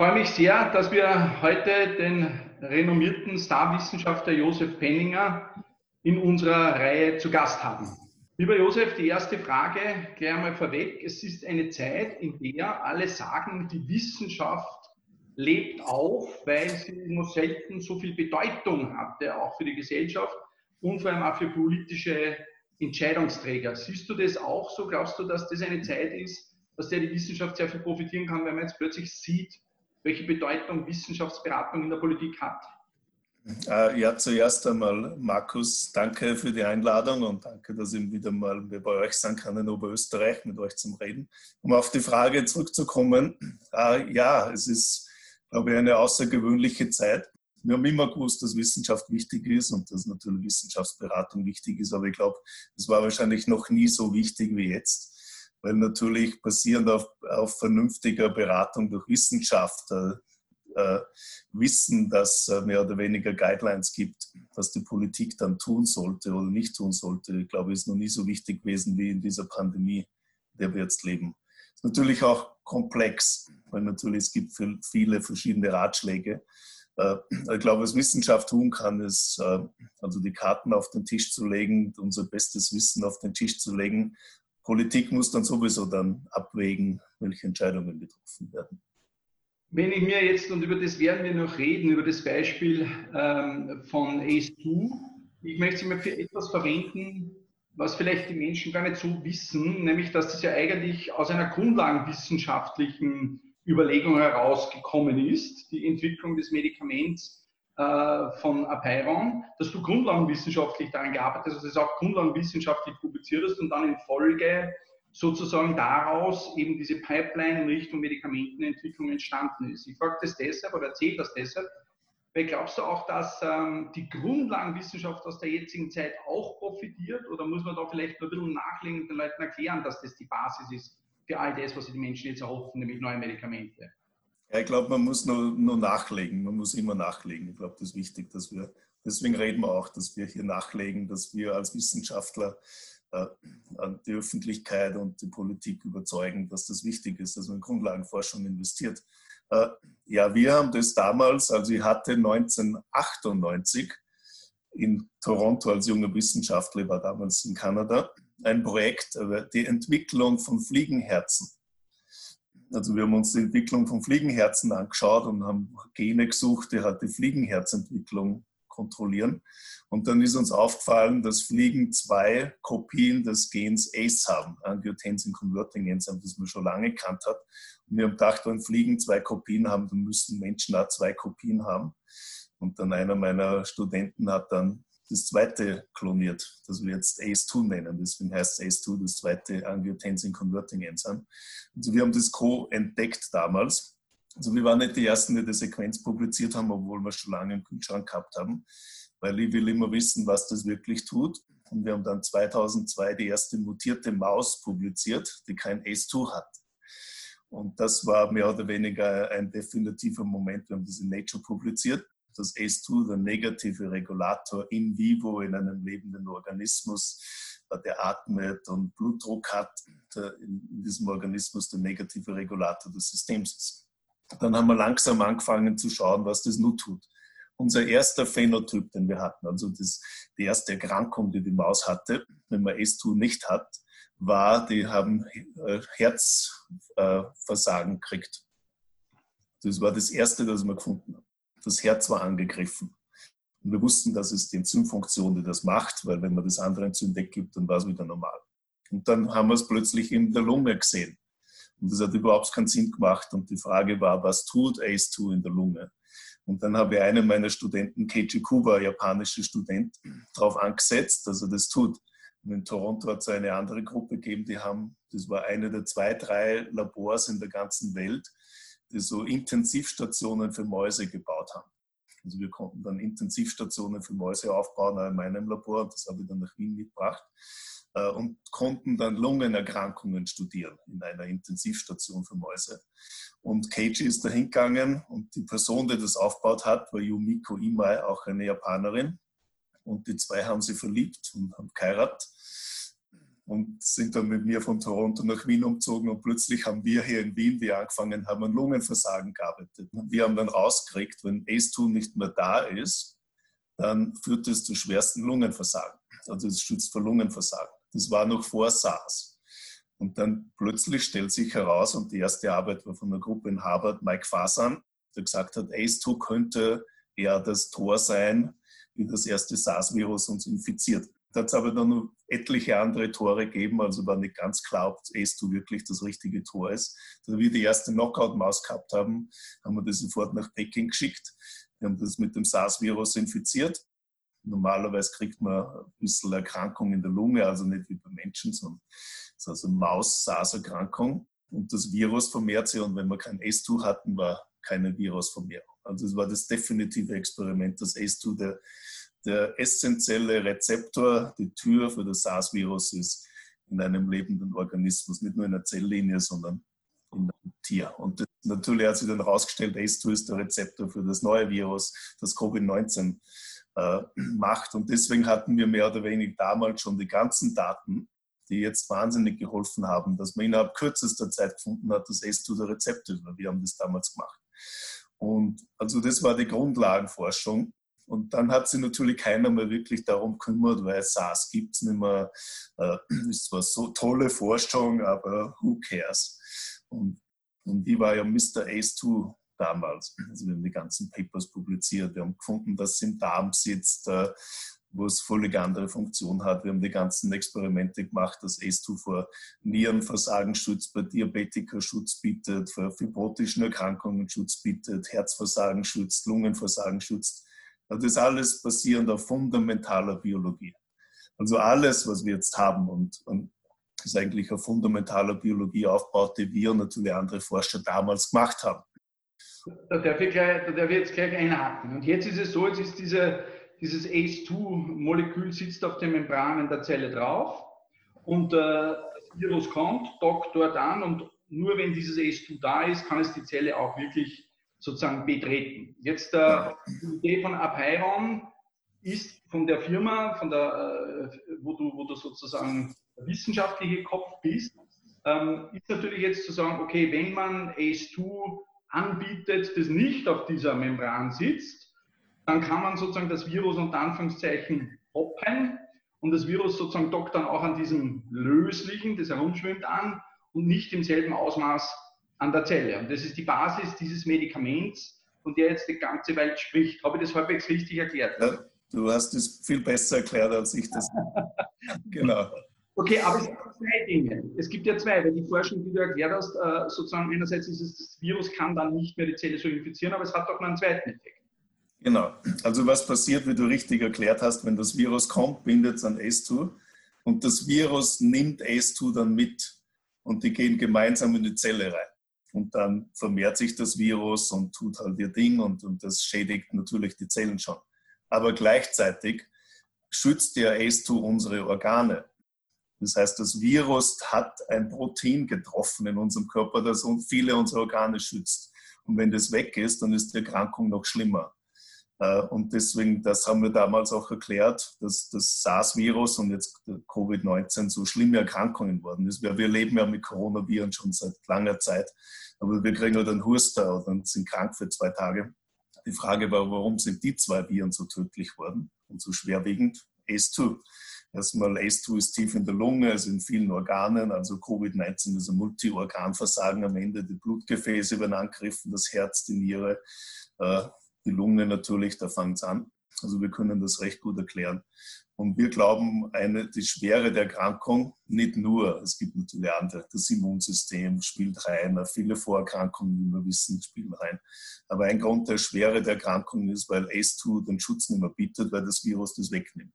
freue mich sehr, dass wir heute den renommierten Starwissenschaftler Josef Penninger in unserer Reihe zu Gast haben. Lieber Josef, die erste Frage gleich einmal vorweg. Es ist eine Zeit, in der alle sagen, die Wissenschaft lebt auf, weil sie nur selten so viel Bedeutung hatte, auch für die Gesellschaft und vor allem auch für politische Entscheidungsträger. Siehst du das auch so? Glaubst du, dass das eine Zeit ist, dass der die Wissenschaft sehr viel profitieren kann, wenn man jetzt plötzlich sieht, welche Bedeutung Wissenschaftsberatung in der Politik hat? Äh, ja, zuerst einmal, Markus, danke für die Einladung und danke, dass ich wieder mal bei euch sein kann in Oberösterreich mit euch zum Reden. Um auf die Frage zurückzukommen, äh, ja, es ist, glaube ich, eine außergewöhnliche Zeit. Wir haben immer gewusst, dass Wissenschaft wichtig ist und dass natürlich Wissenschaftsberatung wichtig ist, aber ich glaube, es war wahrscheinlich noch nie so wichtig wie jetzt weil natürlich basierend auf, auf vernünftiger Beratung durch Wissenschaft äh, äh, wissen, dass äh, mehr oder weniger Guidelines gibt, was die Politik dann tun sollte oder nicht tun sollte. Ich glaube, ist noch nie so wichtig gewesen wie in dieser Pandemie, in der wir jetzt leben. Ist natürlich auch komplex, weil natürlich es gibt viele verschiedene Ratschläge. Äh, ich glaube, was Wissenschaft tun kann, ist, äh, also die Karten auf den Tisch zu legen, unser bestes Wissen auf den Tisch zu legen Politik muss dann sowieso dann abwägen, welche Entscheidungen getroffen werden. Wenn ich mir jetzt, und über das werden wir noch reden, über das Beispiel ähm, von ACE2, ich möchte es mal für etwas verwenden, was vielleicht die Menschen gar nicht so wissen, nämlich dass das ja eigentlich aus einer grundlagenwissenschaftlichen Überlegung herausgekommen ist, die Entwicklung des Medikaments äh, von Apeiron, dass du grundlagenwissenschaftlich daran gearbeitet hast, dass du es auch grundlagenwissenschaftlich publiziert hast und dann in Folge sozusagen daraus eben diese Pipeline in Richtung Medikamentenentwicklung entstanden ist. Ich frage das deshalb oder erzähle das deshalb, weil glaubst du auch, dass ähm, die Grundlagenwissenschaft aus der jetzigen Zeit auch profitiert oder muss man da vielleicht nur ein bisschen nachlegen und den Leuten erklären, dass das die Basis ist für all das, was die Menschen jetzt erhoffen, nämlich neue Medikamente? Ja, ich glaube, man muss nur, nur nachlegen. Man muss immer nachlegen. Ich glaube, das ist wichtig, dass wir, deswegen reden wir auch, dass wir hier nachlegen, dass wir als Wissenschaftler äh, die Öffentlichkeit und die Politik überzeugen, dass das wichtig ist, dass man in Grundlagenforschung investiert. Äh, ja, wir haben das damals, also ich hatte 1998 in Toronto als junger Wissenschaftler, war damals in Kanada, ein Projekt, äh, die Entwicklung von Fliegenherzen also wir haben uns die Entwicklung von Fliegenherzen angeschaut und haben Gene gesucht, die halt die Fliegenherzentwicklung kontrollieren. Und dann ist uns aufgefallen, dass Fliegen zwei Kopien des Gens ACE haben, Angiotensin Converting Enzyme, das man schon lange kannt hat. Und wir haben gedacht, wenn Fliegen zwei Kopien haben, dann müssen Menschen auch zwei Kopien haben. Und dann einer meiner Studenten hat dann das zweite kloniert, das wir jetzt ACE2 nennen. Deswegen heißt es ACE2, das zweite Angiotensin Converting Enzyme. Also wir haben das Co entdeckt damals. Also wir waren nicht die Ersten, die die Sequenz publiziert haben, obwohl wir schon lange im Kühlschrank gehabt haben, weil ich will immer wissen, was das wirklich tut. Und wir haben dann 2002 die erste mutierte Maus publiziert, die kein ACE2 hat. Und das war mehr oder weniger ein definitiver Moment. Wir haben das in Nature publiziert dass ACE2 der negative Regulator in vivo in einem lebenden Organismus, der atmet und Blutdruck hat, in diesem Organismus der negative Regulator des Systems ist. Dann haben wir langsam angefangen zu schauen, was das nun tut. Unser erster Phänotyp, den wir hatten, also das, die erste Erkrankung, die die Maus hatte, wenn man ACE2 nicht hat, war, die haben äh, Herzversagen gekriegt. Das war das erste, das wir gefunden haben das Herz war angegriffen. Und wir wussten, dass es die Enzymfunktion, die das macht, weil wenn man das andere Enzym weggibt, dann war es wieder normal. Und dann haben wir es plötzlich in der Lunge gesehen. Und das hat überhaupt keinen Sinn gemacht. Und die Frage war, was tut ACE2 in der Lunge? Und dann habe ich einen meiner Studenten, Keiji Kuba, japanischer Student, darauf angesetzt, dass er das tut. Und in Toronto hat es eine andere Gruppe gegeben, die haben, das war eine der zwei, drei Labors in der ganzen Welt, die so Intensivstationen für Mäuse gebaut haben. Also wir konnten dann Intensivstationen für Mäuse aufbauen in meinem Labor, das habe ich dann nach Wien mitgebracht äh, und konnten dann Lungenerkrankungen studieren in einer Intensivstation für Mäuse. Und Keiji ist da hingegangen und die Person, die das aufgebaut hat, war Yumiko Imai, auch eine Japanerin. Und die zwei haben sich verliebt und haben geheiratet. Und sind dann mit mir von Toronto nach Wien umgezogen und plötzlich haben wir hier in Wien, die angefangen haben, an Lungenversagen gearbeitet. Wir haben dann rausgekriegt, wenn ACE2 nicht mehr da ist, dann führt es zu schwersten Lungenversagen. Also es schützt vor Lungenversagen. Das war noch vor SARS. Und dann plötzlich stellt sich heraus, und die erste Arbeit war von einer Gruppe in Harvard, Mike Fasan, der gesagt hat, ACE2 könnte eher das Tor sein, wie das erste SARS-Virus uns infiziert. Da hat es aber dann noch etliche andere Tore gegeben, also war nicht ganz klar, ob ACE2 wirklich das richtige Tor ist. Da wir die erste Knockout-Maus gehabt haben, haben wir das sofort nach Peking geschickt. Wir haben das mit dem SARS-Virus infiziert. Normalerweise kriegt man ein bisschen Erkrankung in der Lunge, also nicht wie bei Menschen, sondern es ist also Maus-SARS-Erkrankung. Und das Virus vermehrt sich und wenn wir kein ACE2 hatten, war keine Virusvermehrung. Also es war das definitive Experiment, dass ACE2 der der essentielle Rezeptor, die Tür für das SARS-Virus ist in einem lebenden Organismus, nicht nur in der Zelllinie, sondern in einem Tier. Und natürlich hat sich dann herausgestellt, ACE2 ist der Rezeptor für das neue Virus, das Covid-19 äh, macht. Und deswegen hatten wir mehr oder weniger damals schon die ganzen Daten, die jetzt wahnsinnig geholfen haben, dass man innerhalb kürzester Zeit gefunden hat, dass ACE2 der Rezeptor ist. Wir haben das damals gemacht. Und also das war die Grundlagenforschung. Und dann hat sich natürlich keiner mehr wirklich darum gekümmert, weil SARS gibt es nicht mehr. Äh, ist zwar so tolle Forschung, aber who cares? Und, und ich war ja Mr. Ace2 damals. Also wir haben die ganzen Papers publiziert. Wir haben gefunden, dass es im Darm sitzt, äh, wo es völlig andere Funktion hat. Wir haben die ganzen Experimente gemacht, dass ACE2 vor Nierenversagen schützt, bei Diabetiker Schutz bietet, vor fibrotischen Erkrankungen Schutz bietet, Herzversagen schützt, Lungenversagen schützt. Das ist alles basierend auf fundamentaler Biologie. Also alles, was wir jetzt haben und, und ist eigentlich auf fundamentaler Biologie aufgebaut, die wir und natürlich andere Forscher damals gemacht haben. Da darf ich, gleich, da darf ich jetzt gleich einhaken. Und jetzt ist es so, jetzt ist diese, dieses ACE2-Molekül sitzt auf den Membranen der Zelle drauf und äh, das Virus kommt, dockt dort an und nur wenn dieses ACE2 da ist, kann es die Zelle auch wirklich sozusagen betreten. Jetzt äh, die Idee von Apeiron ist von der Firma, von der, äh, wo, du, wo du sozusagen der wissenschaftliche Kopf bist, ähm, ist natürlich jetzt zu sagen, okay, wenn man ACE2 anbietet, das nicht auf dieser Membran sitzt, dann kann man sozusagen das Virus unter Anführungszeichen hoppen und das Virus sozusagen dockt dann auch an diesem löslichen, das herumschwimmt an und nicht im selben Ausmaß an der Zelle. Und das ist die Basis dieses Medikaments, von der jetzt die ganze Welt spricht. Habe ich das halbwegs richtig erklärt? Ja, du hast es viel besser erklärt, als ich das. genau. Okay, aber es gibt zwei Dinge. Es gibt ja zwei, weil die Forschung, die du erklärt hast, äh, sozusagen einerseits ist es, das Virus kann dann nicht mehr die Zelle so infizieren, aber es hat auch noch einen zweiten Effekt. Genau. Also was passiert, wie du richtig erklärt hast, wenn das Virus kommt, bindet es an ACE2 und das Virus nimmt ACE2 dann mit und die gehen gemeinsam in die Zelle rein und dann vermehrt sich das Virus und tut halt ihr Ding und, und das schädigt natürlich die Zellen schon. Aber gleichzeitig schützt der ACE2 unsere Organe. Das heißt, das Virus hat ein Protein getroffen in unserem Körper, das viele unserer Organe schützt. Und wenn das weg ist, dann ist die Erkrankung noch schlimmer. Äh, und deswegen, das haben wir damals auch erklärt, dass das SARS-Virus und jetzt Covid-19 so schlimme Erkrankungen worden ist. Wir leben ja mit Coronaviren schon seit langer Zeit, aber wir kriegen halt einen Huster und sind krank für zwei Tage. Die Frage war, warum sind die zwei Viren so tödlich worden und so schwerwiegend? ACE2. Erstmal ACE2 ist tief in der Lunge, also in vielen Organen. Also Covid-19 ist ein Multiorganversagen am Ende. Die Blutgefäße werden angegriffen, das Herz, die Niere. Die Lunge natürlich, da fängt es an. Also wir können das recht gut erklären. Und wir glauben, eine, die Schwere der Erkrankung, nicht nur, es gibt natürlich andere, das Immunsystem spielt rein, viele Vorerkrankungen, wie wir wissen, spielen rein. Aber ein Grund der Schwere der Erkrankung ist, weil ACE2 den Schutz nicht mehr bietet, weil das Virus das wegnimmt.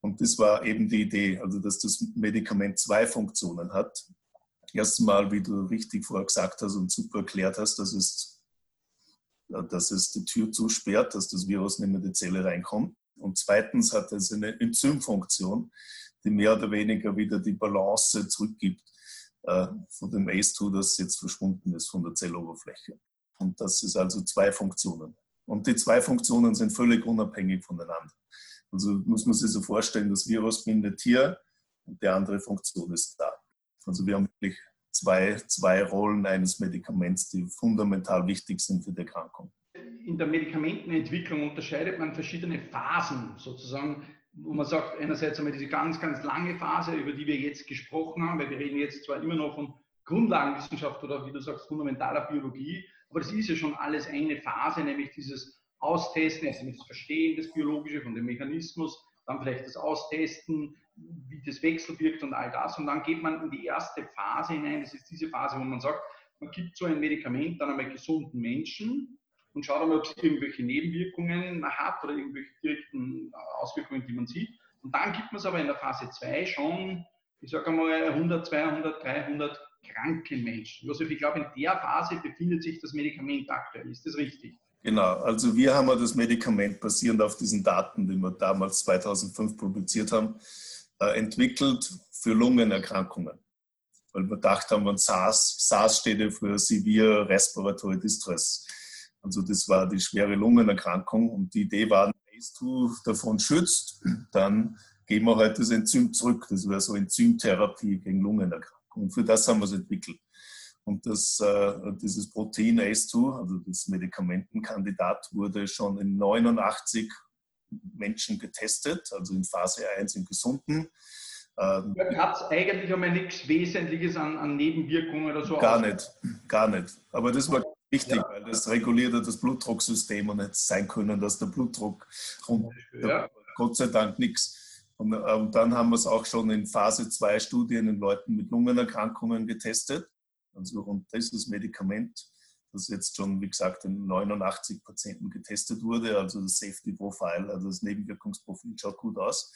Und das war eben die Idee, also dass das Medikament zwei Funktionen hat. Erstmal, wie du richtig vorher gesagt hast und super erklärt hast, dass es dass es die Tür zusperrt, dass das Virus nicht mehr in die Zelle reinkommt. Und zweitens hat es eine Enzymfunktion, die mehr oder weniger wieder die Balance zurückgibt äh, von dem ACE2, das jetzt verschwunden ist von der Zelloberfläche. Und das ist also zwei Funktionen. Und die zwei Funktionen sind völlig unabhängig voneinander. Also muss man sich so vorstellen, das Virus bindet hier und die andere Funktion ist da. Also wir haben wirklich zwei, zwei Rollen eines Medikaments, die fundamental wichtig sind für die Erkrankung. In der Medikamentenentwicklung unterscheidet man verschiedene Phasen sozusagen, wo man sagt, einerseits einmal diese ganz, ganz lange Phase, über die wir jetzt gesprochen haben, weil wir reden jetzt zwar immer noch von Grundlagenwissenschaft oder wie du sagst, fundamentaler Biologie, aber das ist ja schon alles eine Phase, nämlich dieses Austesten, also das Verstehen des Biologischen von dem Mechanismus, dann vielleicht das Austesten, wie das wechselwirkt und all das. Und dann geht man in die erste Phase hinein. Das ist diese Phase, wo man sagt, man gibt so ein Medikament dann einmal gesunden Menschen und schaut einmal, ob es irgendwelche Nebenwirkungen hat oder irgendwelche direkten Auswirkungen, die man sieht. Und dann gibt man es aber in der Phase 2 schon, ich sage einmal 100, 200, 300 kranken Menschen. Josef, ich glaube, in der Phase befindet sich das Medikament aktuell. Ist das richtig? Genau, also wir haben das Medikament basierend auf diesen Daten, die wir damals 2005 publiziert haben, entwickelt für Lungenerkrankungen. Weil wir gedacht haben, SARS, SARS steht ja für Severe Respiratory Distress. Also das war die schwere Lungenerkrankung und die Idee war, wenn ACE2 davon schützt, dann geben wir halt das Enzym zurück. Das wäre so Enzymtherapie gegen Lungenerkrankungen. Und für das haben wir es entwickelt. Und das, äh, dieses Protein ACE2, also das Medikamentenkandidat, wurde schon in 89 Menschen getestet, also in Phase 1 in Gesunden. Ähm, Hat es eigentlich einmal nichts Wesentliches an, an, Nebenwirkungen oder so? Gar nicht, gar nicht. Aber das war wichtig, ja. weil das reguliert das Blutdrucksystem und hätte sein können, dass der Blutdruck runter. Ja. Gott sei Dank nichts. Und, und ähm, dann haben wir es auch schon in Phase 2 Studien in Leuten mit Lungenerkrankungen getestet. Also und dieses Medikament, das jetzt schon, wie gesagt, in 89 Patienten getestet wurde, also das Safety Profile, also das Nebenwirkungsprofil schaut gut aus.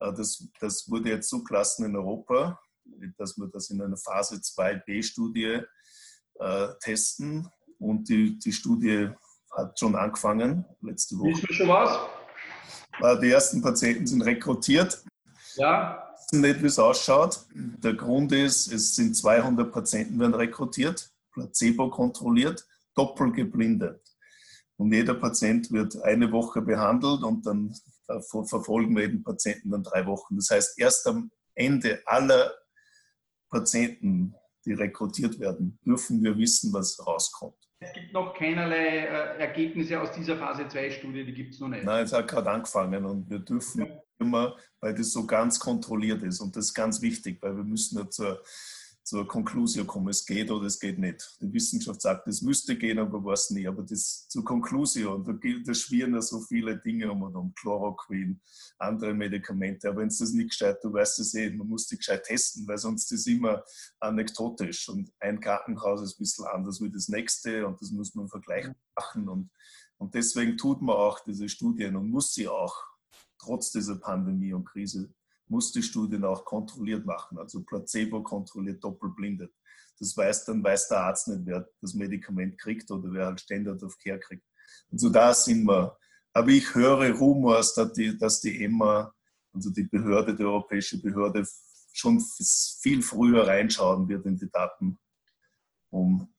Äh, das, das wurde jetzt zugelassen in Europa, dass wir das in einer Phase 2b-Studie äh, testen. Und die, die Studie hat schon angefangen, letzte Woche. Wissen wir schon was? Äh, die ersten Patienten sind rekrutiert. Ja nicht, wie es ausschaut. Der Grund ist, es sind 200 Patienten werden rekrutiert, placebo kontrolliert, doppelt geblindet. Und jeder Patient wird eine Woche behandelt und dann verfolgen wir den Patienten dann drei Wochen. Das heißt, erst am Ende aller Patienten, die rekrutiert werden, dürfen wir wissen, was rauskommt. Es gibt noch keinerlei äh, Ergebnisse aus dieser Phase 2-Studie, die gibt es noch nicht. Nein, es hat gerade angefangen und wir dürfen ja immer, weil das so ganz kontrolliert ist. Und das ist ganz wichtig, weil wir müssen ja zur, zur Konklusion kommen, es geht oder es geht nicht. Die Wissenschaft sagt, es müsste gehen, aber weiß nie. Aber das zur Konklusion, da, da schwirren ja so viele Dinge um und um, Chloroquin, andere Medikamente. Aber wenn es das nicht gescheit, du weißt es eh, man muss die gescheit testen, weil sonst ist es immer anekdotisch. Und ein Krankenhaus ist ein bisschen anders wie das nächste und das muss man vergleichen machen. Und, und deswegen tut man auch diese Studien und muss sie auch trotz dieser Pandemie und Krise muss die Studien auch kontrolliert machen, also placebo kontrolliert, doppelblindet. Das weiß dann weiß der Arzt nicht, wer das Medikament kriegt oder wer halt Standard of Care kriegt. Also da sind wir. Aber ich höre Rumors, dass die, dass die EMA, also die Behörde, die europäische Behörde, schon viel früher reinschauen wird in die Daten, um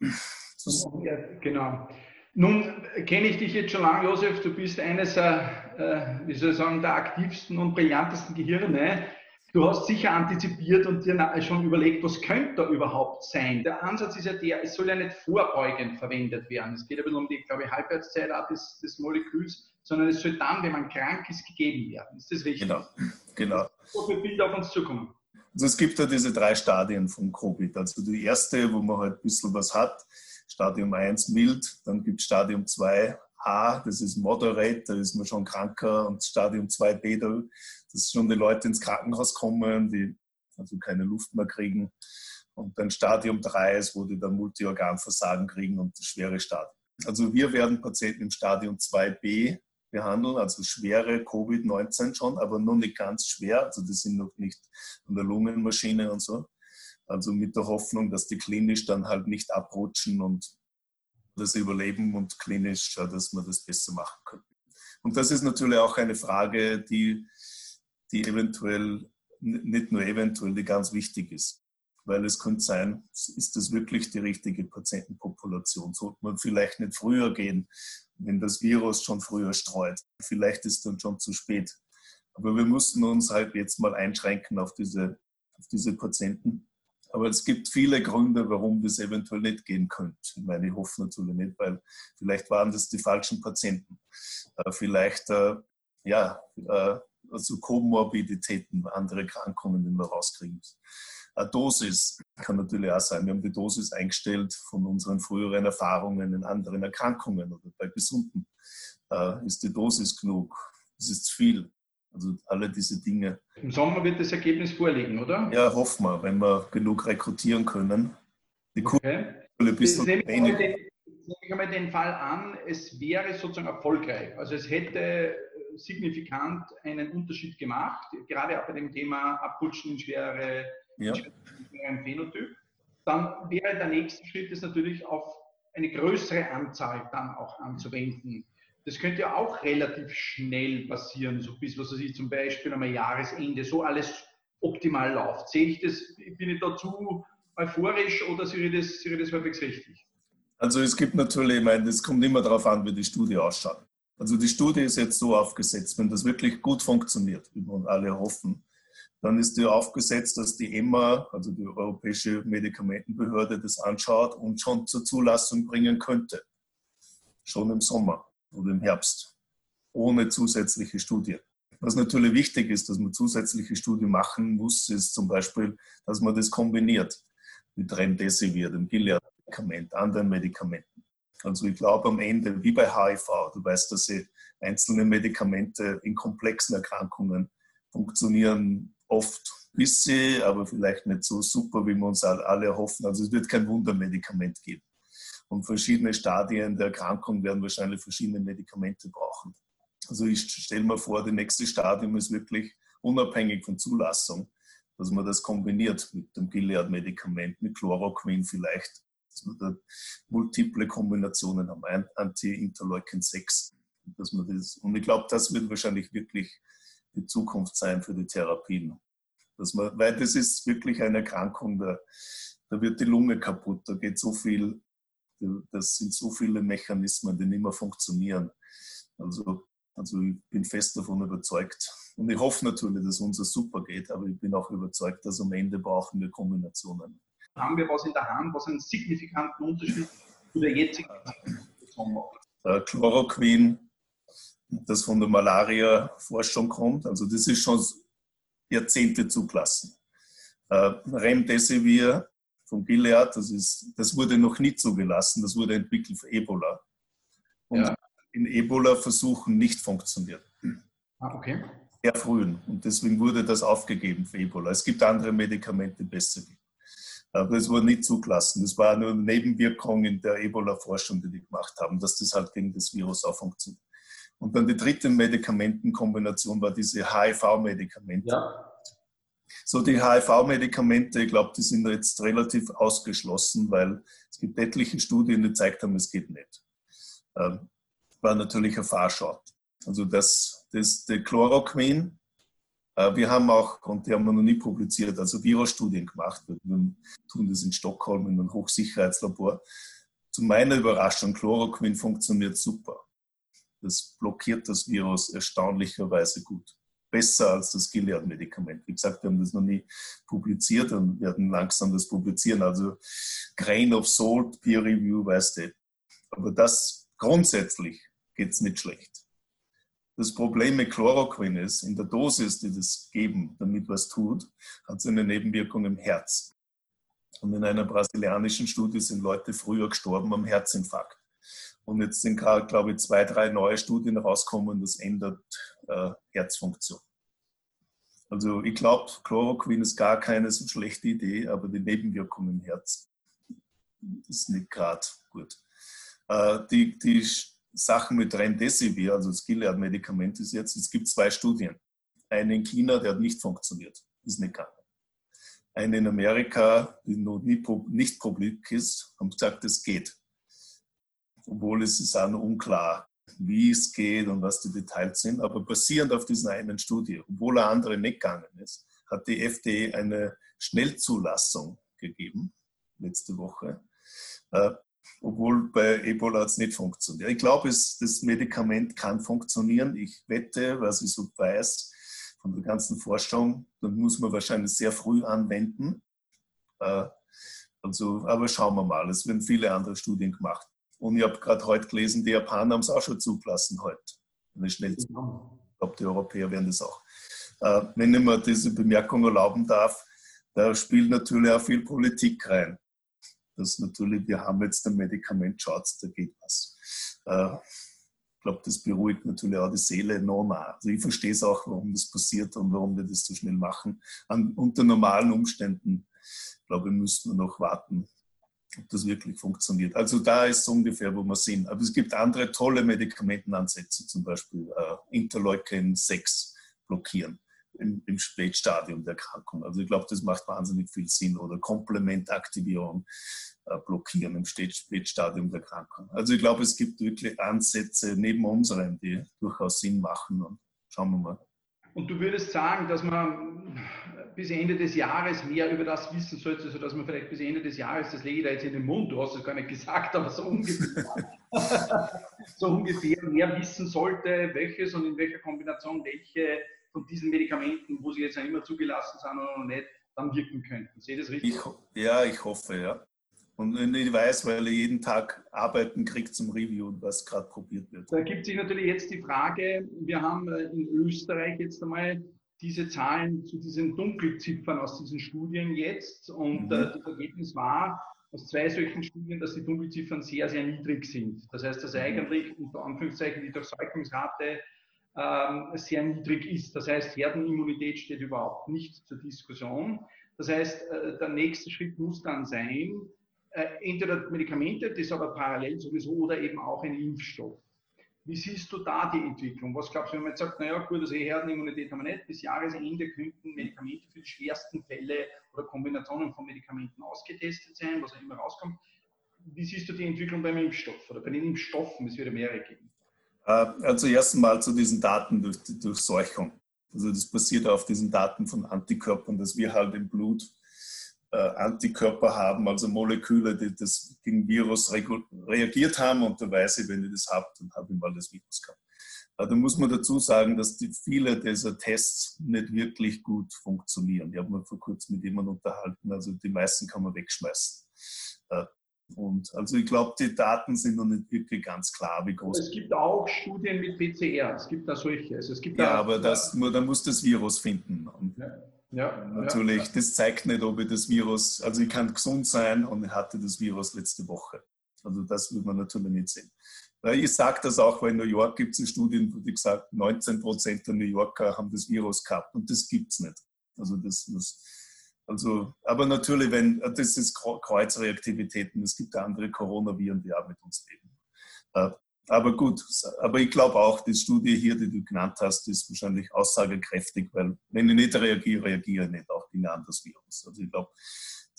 zu ja, Genau. Nun kenne ich dich jetzt schon lange, Josef. Du bist eines, äh, wie soll ich sagen, der aktivsten und brillantesten Gehirne. Du hast sicher antizipiert und dir schon überlegt, was könnte da überhaupt sein. Der Ansatz ist ja der, es soll ja nicht vorbeugend verwendet werden. Es geht bisschen um die, glaube ich, Halbwertszeit des, des Moleküls, sondern es soll dann, wenn man krank ist, gegeben werden. Ist das richtig? Genau, genau. Was wird Bild auf uns zukommen? Also es gibt ja diese drei Stadien von Covid. Also die erste, wo man halt ein bisschen was hat, Stadium 1 mild, dann gibt es Stadium 2a, das ist moderate, da ist man schon kranker und Stadium 2b, da, dass schon die Leute ins Krankenhaus kommen, die also keine Luft mehr kriegen. Und dann Stadium 3 ist, wo die dann Multiorganversagen kriegen und das schwere Stadium. Also wir werden Patienten im Stadium 2b behandeln, also schwere Covid-19 schon, aber noch nicht ganz schwer. Also die sind noch nicht an der Lungenmaschine und so. Also mit der Hoffnung, dass die klinisch dann halt nicht abrutschen und das überleben und klinisch, dass wir das besser machen können. Und das ist natürlich auch eine Frage, die, die eventuell, nicht nur eventuell, die ganz wichtig ist. Weil es könnte sein, ist das wirklich die richtige Patientenpopulation? Sollte man vielleicht nicht früher gehen, wenn das Virus schon früher streut? Vielleicht ist dann schon zu spät. Aber wir mussten uns halt jetzt mal einschränken auf diese auf diese Patienten. Aber es gibt viele Gründe, warum das eventuell nicht gehen könnte. Ich meine, ich hoffe natürlich nicht, weil vielleicht waren das die falschen Patienten. Äh, vielleicht, äh, ja, äh, also Komorbiditäten, andere Krankungen, die wir rauskriegen. Eine Dosis kann natürlich auch sein. Wir haben die Dosis eingestellt von unseren früheren Erfahrungen in anderen Erkrankungen oder bei Gesunden. Ist die Dosis genug? Ist es zu viel? Also alle diese Dinge. Im Sommer wird das Ergebnis vorliegen, oder? Ja, hoffen wir, wenn wir genug rekrutieren können. Die okay. nehme wenig. Den, nehme ich einmal den Fall an, es wäre sozusagen erfolgreich. Also es hätte signifikant einen Unterschied gemacht, gerade auch bei dem Thema Abrutschen in schwere, ja. schweren Phänotyp. Dann wäre der nächste Schritt, es natürlich auf eine größere Anzahl dann auch anzuwenden. Das könnte ja auch relativ schnell passieren, so bis, was weiß ich, zum Beispiel am Jahresende, so alles optimal läuft. Sehe ich das, bin ich da zu euphorisch oder sehe ich das, sehe ich das halbwegs richtig? Also es gibt natürlich, ich meine, es kommt immer darauf an, wie die Studie ausschaut. Also die Studie ist jetzt so aufgesetzt, wenn das wirklich gut funktioniert, wie wir alle hoffen, dann ist die aufgesetzt, dass die EMA, also die Europäische Medikamentenbehörde, das anschaut und schon zur Zulassung bringen könnte. Schon im Sommer oder im Herbst, ohne zusätzliche Studie. Was natürlich wichtig ist, dass man zusätzliche Studien machen muss, ist zum Beispiel, dass man das kombiniert mit Remdesivir, dem Gilead-Medikament, anderen Medikamenten. Also ich glaube am Ende, wie bei HIV, du weißt, dass sie einzelne Medikamente in komplexen Erkrankungen funktionieren oft bisschen, aber vielleicht nicht so super, wie wir uns alle erhoffen. Also es wird kein Wundermedikament geben. Und verschiedene Stadien der Erkrankung werden wahrscheinlich verschiedene Medikamente brauchen. Also ich stelle mir vor, das nächste Stadium ist wirklich unabhängig von Zulassung, dass man das kombiniert mit dem Gilead-Medikament, mit Chloroquin vielleicht, dass man da multiple Kombinationen haben, Anti-Interleukin 6. Dass man das, und ich glaube, das wird wahrscheinlich wirklich die Zukunft sein für die Therapien. Dass man, weil das ist wirklich eine Erkrankung, da, da wird die Lunge kaputt, da geht so viel das sind so viele Mechanismen, die nicht mehr funktionieren. Also, also ich bin fest davon überzeugt. Und ich hoffe natürlich, dass unser super geht, aber ich bin auch überzeugt, dass am Ende brauchen wir Kombinationen. Haben wir was in der Hand, was einen signifikanten Unterschied zu der jetzigen Situation macht? Chloroquin, das von der Malaria-Forschung kommt, also das ist schon Jahrzehnte zugelassen. Äh, Remdesivir von Gilead, das, ist, das wurde noch nicht zugelassen, das wurde entwickelt für Ebola. Und ja. in Ebola-Versuchen nicht funktioniert. Ah, okay. Sehr frühen. Und deswegen wurde das aufgegeben für Ebola. Es gibt andere Medikamente, besser gehen. Aber es wurde nicht zugelassen. Das war nur eine Nebenwirkung in der Ebola-Forschung, die die gemacht haben, dass das halt gegen das Virus auch funktioniert. Und dann die dritte Medikamentenkombination war diese HIV-Medikamente. Ja. So die HIV-Medikamente, ich glaube, die sind jetzt relativ ausgeschlossen, weil es gibt etliche Studien, die gezeigt haben, es geht nicht. Ähm, war natürlich ein Fahrschau. Also das, das der Chloroquin, äh, wir haben auch, und die haben wir noch nie publiziert, also Virusstudien gemacht. Wir tun das in Stockholm in einem Hochsicherheitslabor. Zu meiner Überraschung, Chloroquin funktioniert super. Das blockiert das Virus erstaunlicherweise gut besser als das Gilead-Medikament. Wie gesagt, wir haben das noch nie publiziert und werden langsam das publizieren. Also Grain of Salt, Peer Review, weißt du. Aber das grundsätzlich geht es nicht schlecht. Das Problem mit Chloroquin ist, in der Dosis, die das geben, damit was tut, hat es eine Nebenwirkung im Herz. Und in einer brasilianischen Studie sind Leute früher gestorben am Herzinfarkt. Und jetzt sind gerade, glaube ich, zwei, drei neue Studien rausgekommen, das ändert äh, Herzfunktion. Also ich glaube, Chloroquin ist gar keine so schlechte Idee, aber die Nebenwirkung im Herz ist nicht gerade gut. Äh, die, die Sachen mit Remdesivir, also das Gilead-Medikament ist jetzt, es gibt zwei Studien. Eine in China, der hat nicht funktioniert, ist nicht gegangen. Eine in Amerika, die noch nicht publik ist, haben gesagt, es geht obwohl es ist auch noch unklar, wie es geht und was die Details sind. Aber basierend auf dieser einen Studie, obwohl eine andere nicht gegangen ist, hat die FDA eine Schnellzulassung gegeben, letzte Woche, äh, obwohl bei Ebola es nicht funktioniert. Ich glaube, das Medikament kann funktionieren. Ich wette, was ich so weiß, von der ganzen Forschung. Dann muss man wahrscheinlich sehr früh anwenden. Äh, also, aber schauen wir mal, es werden viele andere Studien gemacht. Und ich habe gerade heute gelesen, die Japaner haben es auch schon zugelassen heute. Ich schnell genau. Ich glaube, die Europäer werden das auch. Äh, wenn ich mir diese Bemerkung erlauben darf, da spielt natürlich auch viel Politik rein. Das natürlich, wir haben jetzt ein Medikament, schaut, da geht was. Äh, ich glaube, das beruhigt natürlich auch die Seele enorm. Also ich verstehe es auch, warum das passiert und warum wir das so schnell machen. An, unter normalen Umständen, glaube ich, müssten wir noch warten, ob das wirklich funktioniert. Also da ist so ungefähr, wo wir sind. Aber es gibt andere tolle Medikamentenansätze, zum Beispiel äh, Interleukin 6 blockieren im, im Spätstadium der Erkrankung. Also ich glaube, das macht wahnsinnig viel Sinn. Oder Komplementaktivierung äh, blockieren im Spätstadium der Erkrankung. Also ich glaube, es gibt wirklich Ansätze neben unseren, die durchaus Sinn machen. Und schauen wir mal. Und du würdest sagen, dass man bis Ende des Jahres mehr über das wissen sollte, sodass man vielleicht bis Ende des Jahres, das lege ich da jetzt in den Mund, du hast es gar nicht gesagt, aber so ungefähr, so ungefähr mehr wissen sollte, welches und in welcher Kombination welche von diesen Medikamenten, wo sie jetzt immer zugelassen sind oder noch nicht, dann wirken könnten. Sehe das richtig? Ich, ja, ich hoffe, ja. Und ich weiß, weil er jeden Tag Arbeiten kriegt zum Review, was gerade probiert wird. Da gibt sich natürlich jetzt die Frage, wir haben äh, in Österreich jetzt einmal diese Zahlen zu diesen Dunkelziffern aus diesen Studien jetzt und mhm. äh, das Ergebnis war aus zwei solchen Studien, dass die Dunkelziffern sehr, sehr niedrig sind. Das heißt, dass mhm. eigentlich unter Anführungszeichen die Durchseuchungsrate ähm, sehr niedrig ist. Das heißt, Herdenimmunität steht überhaupt nicht zur Diskussion. Das heißt, äh, der nächste Schritt muss dann sein, äh, entweder Medikamente, das aber parallel sowieso, oder eben auch ein Impfstoff. Wie siehst du da die Entwicklung? Was glaubst du, wenn man jetzt sagt, naja, gut, also Herdenimmunität haben wir nicht, bis Jahresende könnten Medikamente für die schwersten Fälle oder Kombinationen von Medikamenten ausgetestet sein, was auch immer rauskommt. Wie siehst du die Entwicklung beim Impfstoff oder bei den Impfstoffen? Es wird mehrere geben. Äh, also erst einmal zu diesen Daten durch die Durchseuchung. Also das basiert auf diesen Daten von Antikörpern, dass wir halt im Blut Antikörper haben, also Moleküle, die das gegen Virus reagiert haben und da weiß ich, wenn ich das habe, dann habe ich mal das Virus gehabt. Äh, da muss man dazu sagen, dass die, viele dieser Tests nicht wirklich gut funktionieren. Ich habe mir vor kurzem mit jemandem unterhalten, also die meisten kann man wegschmeißen. Und also ich glaube, die Daten sind noch nicht wirklich ganz klar, wie groß. Es gibt auch Studien mit PCR, es gibt da solche. Also es gibt ja, da, aber das, da muss das Virus finden. Und ja. Ja, natürlich, ja. das zeigt nicht, ob ich das Virus, also ich kann gesund sein und ich hatte das Virus letzte Woche. Also das wird man natürlich nicht sehen. Ich sage das auch, weil in New York gibt es Studien, wo die gesagt 19 Prozent der New Yorker haben das Virus gehabt und das gibt es nicht. Also das muss, also, aber natürlich, wenn, das ist Kreuzreaktivitäten, es gibt andere Coronaviren, die auch mit uns leben. Aber gut, aber ich glaube auch, die Studie hier, die du genannt hast, ist wahrscheinlich aussagekräftig, weil wenn ich nicht reagiere, reagiere ich nicht auch gegen ein anderes Virus. Also ich glaube,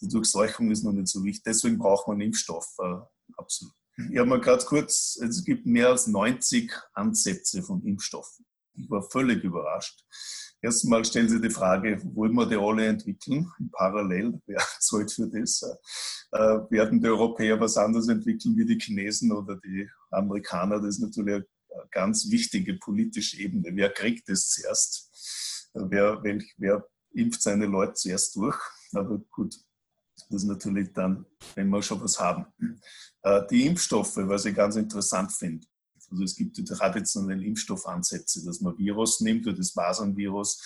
die Durchseuchung ist noch nicht so wichtig. Deswegen braucht man Impfstoff, äh, absolut. Ich habe mal gerade kurz, es gibt mehr als 90 Ansätze von Impfstoffen. Ich war völlig überrascht. Erstmal stellen Sie die Frage, wollen wir die alle entwickeln? Parallel, wer zahlt für das? Äh, werden die Europäer was anderes entwickeln wie die Chinesen oder die Amerikaner? Das ist natürlich eine ganz wichtige politische Ebene. Wer kriegt das zuerst? Wer, welch, wer impft seine Leute zuerst durch? Aber gut, das ist natürlich dann, wenn wir schon was haben. Äh, die Impfstoffe, was ich ganz interessant finde, also es gibt die traditionellen Impfstoffansätze, dass man Virus nimmt, wie das Masernvirus,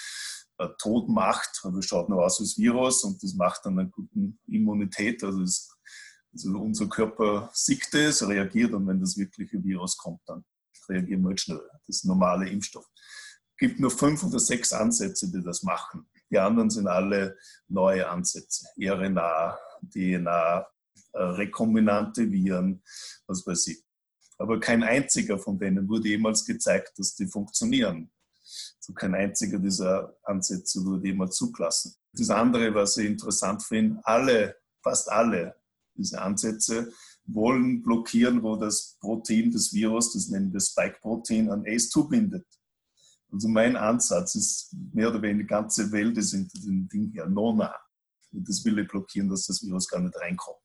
äh, tot macht, also schaut nur aus das Virus und das macht dann eine gute Immunität. Also, das, also unser Körper sieht es, reagiert und wenn das wirkliche Virus kommt, dann reagieren wir halt schnell. Das ist normale Impfstoff. Es gibt nur fünf oder sechs Ansätze, die das machen. Die anderen sind alle neue Ansätze. RNA, DNA, äh, rekombinante Viren, was weiß ich. Aber kein einziger von denen wurde jemals gezeigt, dass die funktionieren. Also kein einziger dieser Ansätze wurde jemals zugelassen. Das andere, was ich interessant finde, alle, fast alle diese Ansätze wollen blockieren, wo das Protein das Virus, das nennen wir Spike-Protein, an ACE2 bindet. Also mein Ansatz ist mehr oder weniger die ganze Welt ist in diesem Ding hier nona. Das will ich blockieren, dass das Virus gar nicht reinkommt.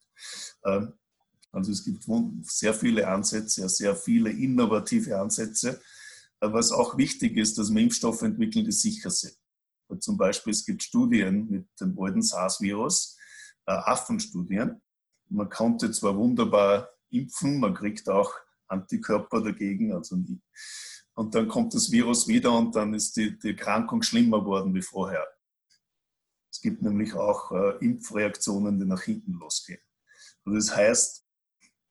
Also es gibt sehr viele Ansätze, sehr viele innovative Ansätze. Was auch wichtig ist, dass wir Impfstoffe entwickeln, die sicher sind. Zum Beispiel, es gibt Studien mit dem alten SARS-Virus, äh, Affenstudien. Man konnte zwar wunderbar impfen, man kriegt auch Antikörper dagegen, also nie. Und dann kommt das Virus wieder und dann ist die, die Erkrankung schlimmer geworden wie vorher. Es gibt nämlich auch äh, Impfreaktionen, die nach hinten losgehen. Und das heißt,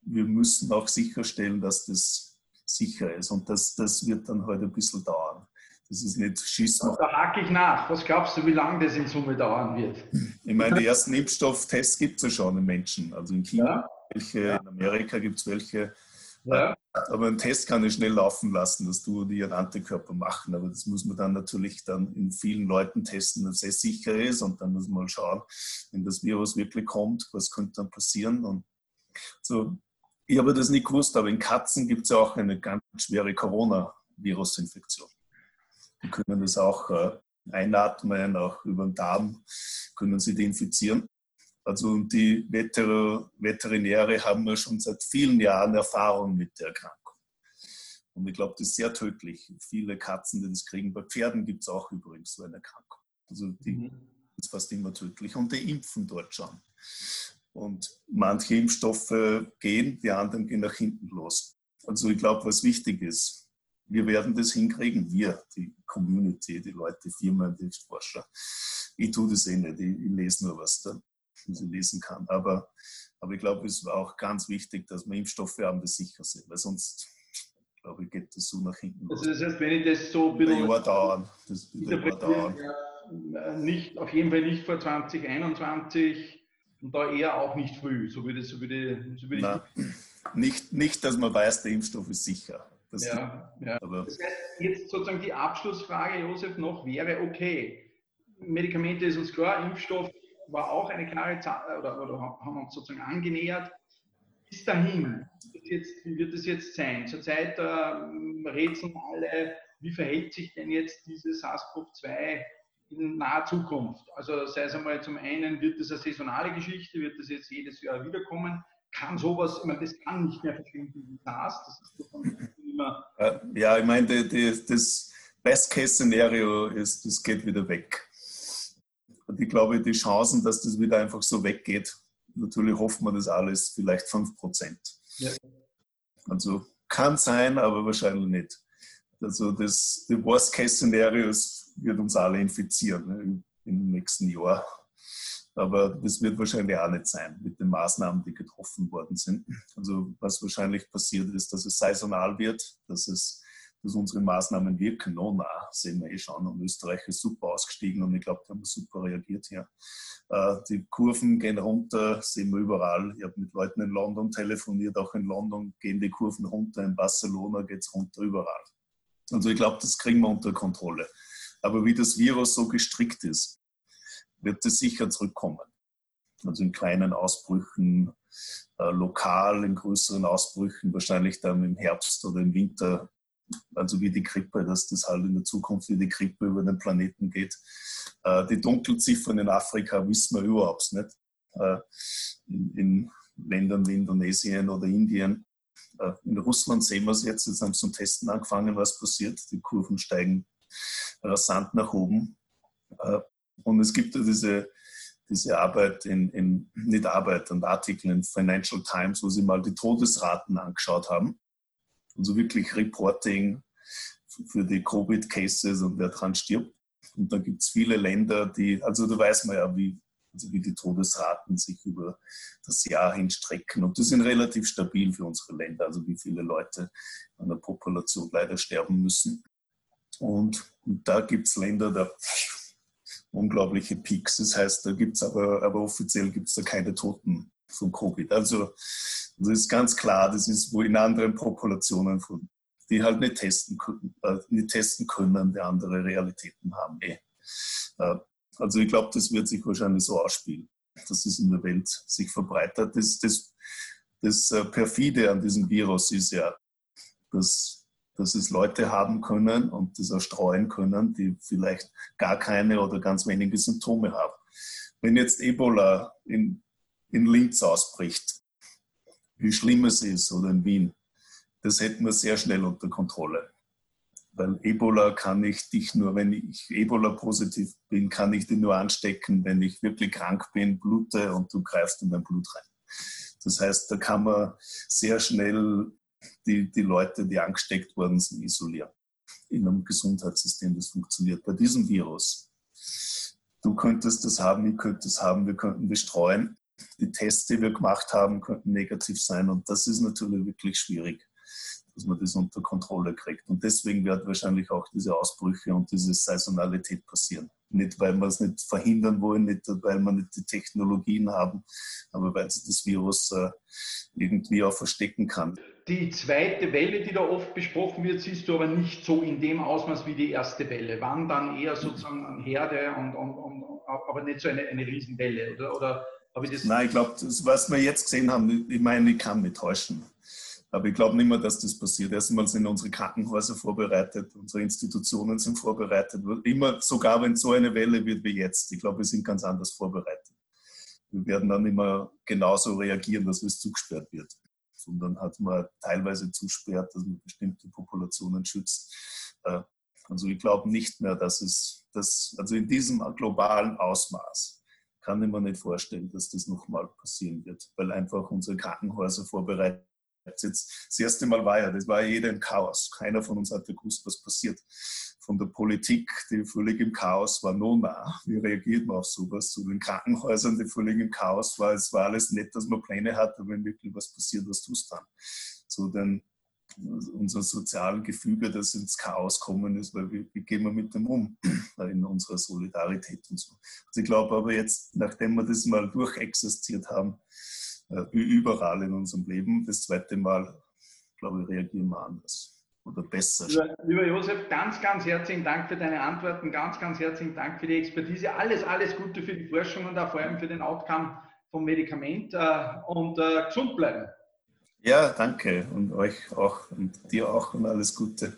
wir müssen auch sicherstellen, dass das sicher ist. Und das, das wird dann heute halt ein bisschen dauern. Das ist nicht Schießen. Da hake ich nach. Was glaubst du, wie lange das in Summe dauern wird? Ich meine, die ersten Impfstofftests gibt es ja schon in Menschen. Also in China, ja. welche, ja. in Amerika gibt es welche. Ja. Aber ein Test kann ich schnell laufen lassen, dass du die einen Antikörper machen. Aber das muss man dann natürlich dann in vielen Leuten testen, dass es sicher ist. Und dann muss man mal schauen, wenn das Virus wirklich kommt, was könnte dann passieren. Und so, ich habe das nicht gewusst, aber in Katzen gibt es ja auch eine ganz schwere Corona-Virusinfektion. Die können das auch äh, einatmen, auch über den Darm können sie die infizieren. Also die Veter Veterinäre haben ja schon seit vielen Jahren Erfahrung mit der Erkrankung. Und ich glaube, das ist sehr tödlich. Viele Katzen, die das kriegen. Bei Pferden gibt es auch übrigens so eine Erkrankung. Also die mhm. ist fast immer tödlich. Und die impfen dort schon. Und manche Impfstoffe gehen, die anderen gehen nach hinten los. Also ich glaube, was wichtig ist, wir werden das hinkriegen, wir, die Community, die Leute, die Firmen, die Forscher. Ich tue das eh nicht, ich, ich lese nur, was da was ich lesen kann. Aber, aber ich glaube, es war auch ganz wichtig, dass wir Impfstoffe haben, die sicher sind, weil sonst, glaube ich, geht das so nach hinten. Also das heißt, wenn ich das so ein. Jahr dauern. Das wird Jahr dauern. Nicht, auf jeden Fall nicht vor 2021 und da eher auch nicht früh, so würde, so würde, so würde Nein, ich... Nicht, nicht, dass man weiß, der Impfstoff ist sicher. Das ja, ja. das heißt, jetzt sozusagen die Abschlussfrage, Josef, noch wäre, okay, Medikamente ist uns klar, Impfstoff war auch eine klare Zahl, oder, oder haben wir uns sozusagen angenähert. Bis dahin, jetzt, wie wird es jetzt sein? Zurzeit äh, rätseln alle, wie verhält sich denn jetzt dieses SARS-CoV-2 in naher Zukunft? Also sei es einmal zum einen, wird das eine saisonale Geschichte, wird das jetzt jedes Jahr wiederkommen? Kann sowas, ich meine, das kann nicht mehr verschwinden wie SARS, das ist immer... Ja, ich meine, das Best-Case-Szenario ist, das geht wieder weg. Und ich glaube, die Chancen, dass das wieder einfach so weggeht, natürlich hoffen wir das alles vielleicht 5 Prozent. Ja. Also kann sein, aber wahrscheinlich nicht. Also das die Worst-Case-Szenario wird uns alle infizieren ne, im nächsten Jahr. Aber das wird wahrscheinlich auch nicht sein mit den Maßnahmen, die getroffen worden sind. Also was wahrscheinlich passiert ist, dass es saisonal wird, dass es dass unsere Maßnahmen wirken. No, na, sehen wir eh schon. Und Österreich ist super ausgestiegen und ich glaube, die haben super reagiert hier. Äh, die Kurven gehen runter, sehen wir überall. Ich habe mit Leuten in London telefoniert, auch in London gehen die Kurven runter, in Barcelona geht es runter, überall. Also ich glaube, das kriegen wir unter Kontrolle. Aber wie das Virus so gestrickt ist, wird es sicher zurückkommen. Also in kleinen Ausbrüchen, äh, lokal, in größeren Ausbrüchen, wahrscheinlich dann im Herbst oder im Winter also wie die Grippe, dass das halt in der Zukunft wie die Grippe über den Planeten geht. Äh, die Dunkelziffern in Afrika wissen wir überhaupt nicht. Äh, in, Ländern wie Indonesien oder Indien. Äh, in Russland sehen wir es jetzt, jetzt haben sie zum Testen angefangen, was passiert. Die Kurven steigen rasant nach oben. Und es gibt ja diese, diese Arbeit in, in, nicht Arbeit, und Artikel in Financial Times, wo sie mal die Todesraten angeschaut haben also wirklich Reporting für die Covid-Cases und wer dran stirbt. Und da gibt es viele Länder, die, also da weiß man ja, wie, also wie die Todesraten sich über das Jahr hinstrecken. Und die sind relativ stabil für unsere Länder, also wie viele Leute an der Population leider sterben müssen. Und, und da gibt es Länder, da unglaubliche Peaks. Das heißt, da gibt es aber, aber offiziell gibt es da keine Toten von Covid. Also das ist ganz klar, das ist wo in anderen Populationen, von, die halt nicht testen, äh, nicht testen können, die andere Realitäten haben. Eh. Also ich glaube, das wird sich wahrscheinlich so ausspielen, dass es in der Welt sich verbreitert. Das, das, das äh, perfide an diesem Virus ist ja, dass, dass es Leute haben können und das auch streuen können, die vielleicht gar keine oder ganz wenige Symptome haben. Wenn jetzt Ebola in in Linz ausbricht, wie schlimm es ist, oder in Wien, das hätten wir sehr schnell unter Kontrolle. Weil Ebola kann ich dich nur, wenn ich Ebola-positiv bin, kann ich dich nur anstecken, wenn ich wirklich krank bin, blute und du greifst in mein Blut rein. Das heißt, da kann man sehr schnell die, die Leute, die angesteckt worden sind, isolieren. In einem Gesundheitssystem, das funktioniert. Bei diesem Virus, du könntest das haben, ich könnte das haben, wir könnten bestreuen. Die Tests, die wir gemacht haben, könnten negativ sein und das ist natürlich wirklich schwierig dass man das unter Kontrolle kriegt. Und deswegen wird wahrscheinlich auch diese Ausbrüche und diese Saisonalität passieren. Nicht, weil wir es nicht verhindern wollen, nicht, weil wir nicht die Technologien haben, aber weil sich das Virus äh, irgendwie auch verstecken kann. Die zweite Welle, die da oft besprochen wird, siehst du aber nicht so in dem Ausmaß wie die erste Welle. Wann dann eher sozusagen an Herde, und, und, und, aber nicht so eine, eine Riesenwelle, oder? oder ich Nein, ich glaube, was wir jetzt gesehen haben, ich meine, ich kann mich täuschen. Aber ich glaube nicht mehr, dass das passiert. Erstmal sind unsere Krankenhäuser vorbereitet, unsere Institutionen sind vorbereitet. Immer, sogar wenn so eine Welle wird wie jetzt. Ich glaube, wir sind ganz anders vorbereitet. Wir werden dann immer genauso reagieren, dass es zugesperrt wird. Sondern hat man teilweise zusperrt, dass man bestimmte Populationen schützt. Äh, also ich glaube nicht mehr, dass es, dass, also in diesem globalen Ausmaß kann ich mir nicht vorstellen, dass das nochmal passieren wird, weil einfach unsere Krankenhäuser vorbereitet Jetzt, das erste Mal war ja, das war ja jeder im Chaos. Keiner von uns hatte gewusst, was passiert. Von der Politik, die völlig im Chaos war, no, na, wie reagiert man auf sowas? Zu den Krankenhäusern, die völlig im Chaos war, es war alles nett, dass man Pläne hatte, wenn wirklich was passiert, was tust du dann? Zu den unser sozialen Gefüge, das ins Chaos kommen ist, weil wie, wie gehen wir mit dem um in unserer Solidarität und so. Also ich glaube aber jetzt, nachdem wir das mal durchexistiert haben, überall in unserem Leben. Das zweite Mal, glaube ich, reagieren wir anders oder besser. Lieber, lieber Josef, ganz, ganz herzlichen Dank für deine Antworten, ganz, ganz herzlichen Dank für die Expertise. Alles, alles Gute für die Forschung und auch vor allem für den Outcome vom Medikament äh, und äh, gesund bleiben. Ja, danke und euch auch und dir auch und alles Gute.